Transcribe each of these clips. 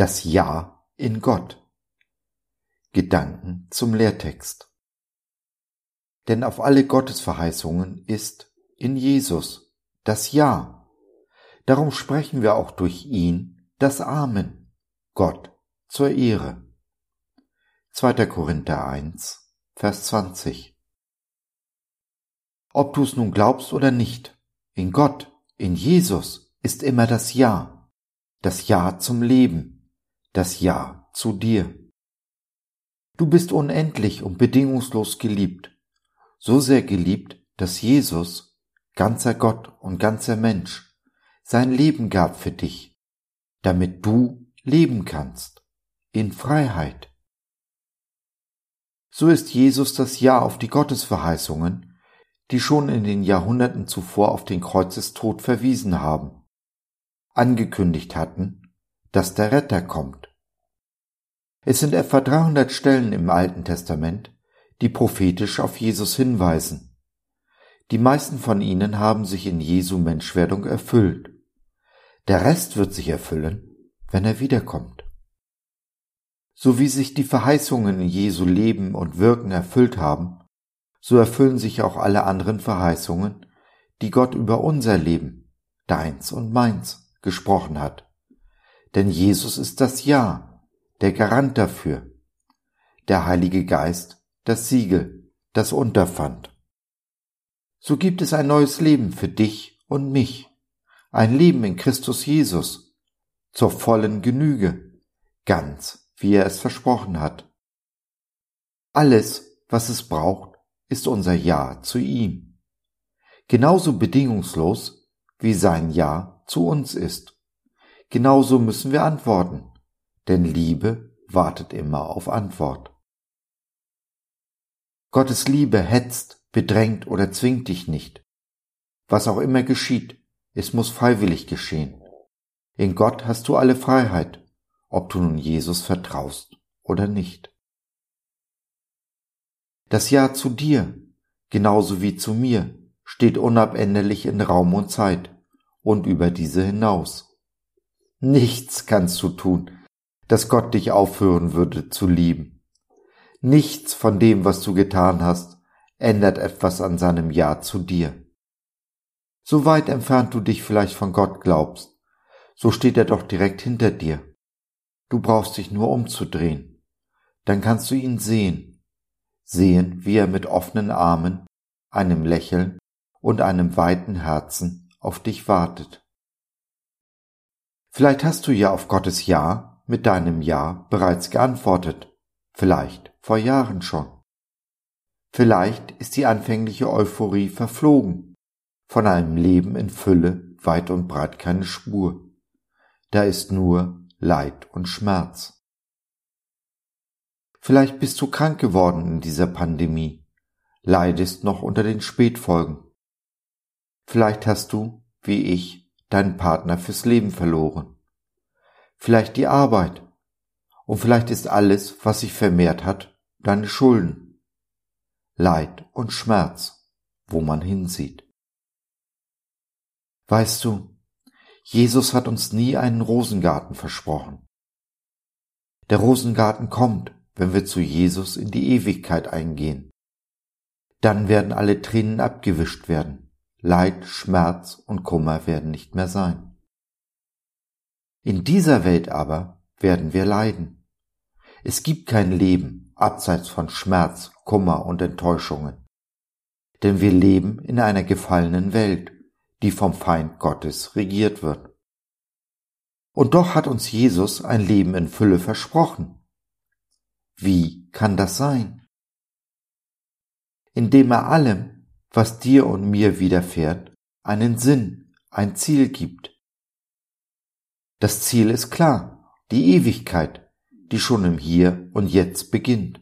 das Ja in Gott. Gedanken zum Lehrtext. Denn auf alle Gottesverheißungen ist in Jesus das Ja. Darum sprechen wir auch durch ihn das Amen, Gott zur Ehre. 2. Korinther 1, Vers 20. Ob du es nun glaubst oder nicht, in Gott, in Jesus ist immer das Ja, das Ja zum Leben, das Ja zu dir. Du bist unendlich und bedingungslos geliebt, so sehr geliebt, dass Jesus, ganzer Gott und ganzer Mensch, sein Leben gab für dich, damit du leben kannst, in Freiheit. So ist Jesus das Ja auf die Gottesverheißungen, die schon in den Jahrhunderten zuvor auf den Kreuzestod verwiesen haben, angekündigt hatten, dass der Retter kommt. Es sind etwa 300 Stellen im Alten Testament, die prophetisch auf Jesus hinweisen. Die meisten von ihnen haben sich in Jesu Menschwerdung erfüllt. Der Rest wird sich erfüllen, wenn er wiederkommt. So wie sich die Verheißungen in Jesu Leben und Wirken erfüllt haben, so erfüllen sich auch alle anderen Verheißungen, die Gott über unser Leben, deins und meins, gesprochen hat. Denn Jesus ist das Ja, der Garant dafür, der Heilige Geist, das Siegel, das Unterpfand. So gibt es ein neues Leben für dich und mich, ein Leben in Christus Jesus, zur vollen Genüge, ganz wie er es versprochen hat. Alles, was es braucht, ist unser Ja zu ihm. Genauso bedingungslos, wie sein Ja zu uns ist. Genauso müssen wir antworten, denn Liebe wartet immer auf Antwort. Gottes Liebe hetzt, bedrängt oder zwingt dich nicht. Was auch immer geschieht, es muss freiwillig geschehen. In Gott hast du alle Freiheit, ob du nun Jesus vertraust oder nicht. Das Ja zu dir, genauso wie zu mir, steht unabänderlich in Raum und Zeit und über diese hinaus. Nichts kannst du tun, dass Gott dich aufhören würde zu lieben. Nichts von dem, was du getan hast, ändert etwas an seinem Ja zu dir. So weit entfernt du dich vielleicht von Gott glaubst, so steht er doch direkt hinter dir. Du brauchst dich nur umzudrehen. Dann kannst du ihn sehen sehen, wie er mit offenen Armen, einem Lächeln und einem weiten Herzen auf dich wartet. Vielleicht hast du ja auf Gottes Ja mit deinem Ja bereits geantwortet, vielleicht vor Jahren schon. Vielleicht ist die anfängliche Euphorie verflogen, von einem Leben in Fülle weit und breit keine Spur. Da ist nur Leid und Schmerz. Vielleicht bist du krank geworden in dieser Pandemie, leidest noch unter den Spätfolgen. Vielleicht hast du, wie ich, deinen Partner fürs Leben verloren. Vielleicht die Arbeit. Und vielleicht ist alles, was sich vermehrt hat, deine Schulden. Leid und Schmerz, wo man hinsieht. Weißt du, Jesus hat uns nie einen Rosengarten versprochen. Der Rosengarten kommt, wenn wir zu Jesus in die Ewigkeit eingehen. Dann werden alle Tränen abgewischt werden. Leid, Schmerz und Kummer werden nicht mehr sein. In dieser Welt aber werden wir leiden. Es gibt kein Leben abseits von Schmerz, Kummer und Enttäuschungen. Denn wir leben in einer gefallenen Welt, die vom Feind Gottes regiert wird. Und doch hat uns Jesus ein Leben in Fülle versprochen. Wie kann das sein? Indem er allem, was dir und mir widerfährt, einen Sinn, ein Ziel gibt. Das Ziel ist klar, die Ewigkeit, die schon im Hier und Jetzt beginnt.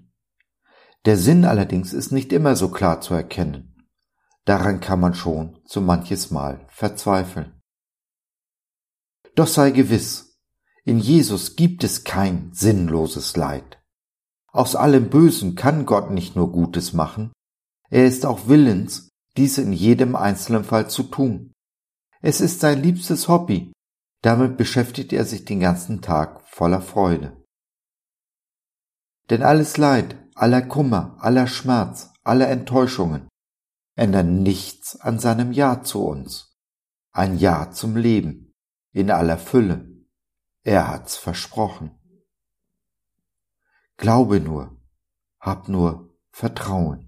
Der Sinn allerdings ist nicht immer so klar zu erkennen. Daran kann man schon so manches Mal verzweifeln. Doch sei gewiss, in Jesus gibt es kein sinnloses Leid. Aus allem Bösen kann Gott nicht nur Gutes machen, er ist auch willens, dies in jedem einzelnen Fall zu tun. Es ist sein liebstes Hobby, Damit beschäftigt er sich den ganzen Tag voller Freude. Denn alles Leid, aller Kummer, aller Schmerz, aller Enttäuschungen ändern nichts an seinem Ja zu uns. Ein Ja zum Leben in aller Fülle. Er hat's versprochen. Glaube nur, hab nur Vertrauen.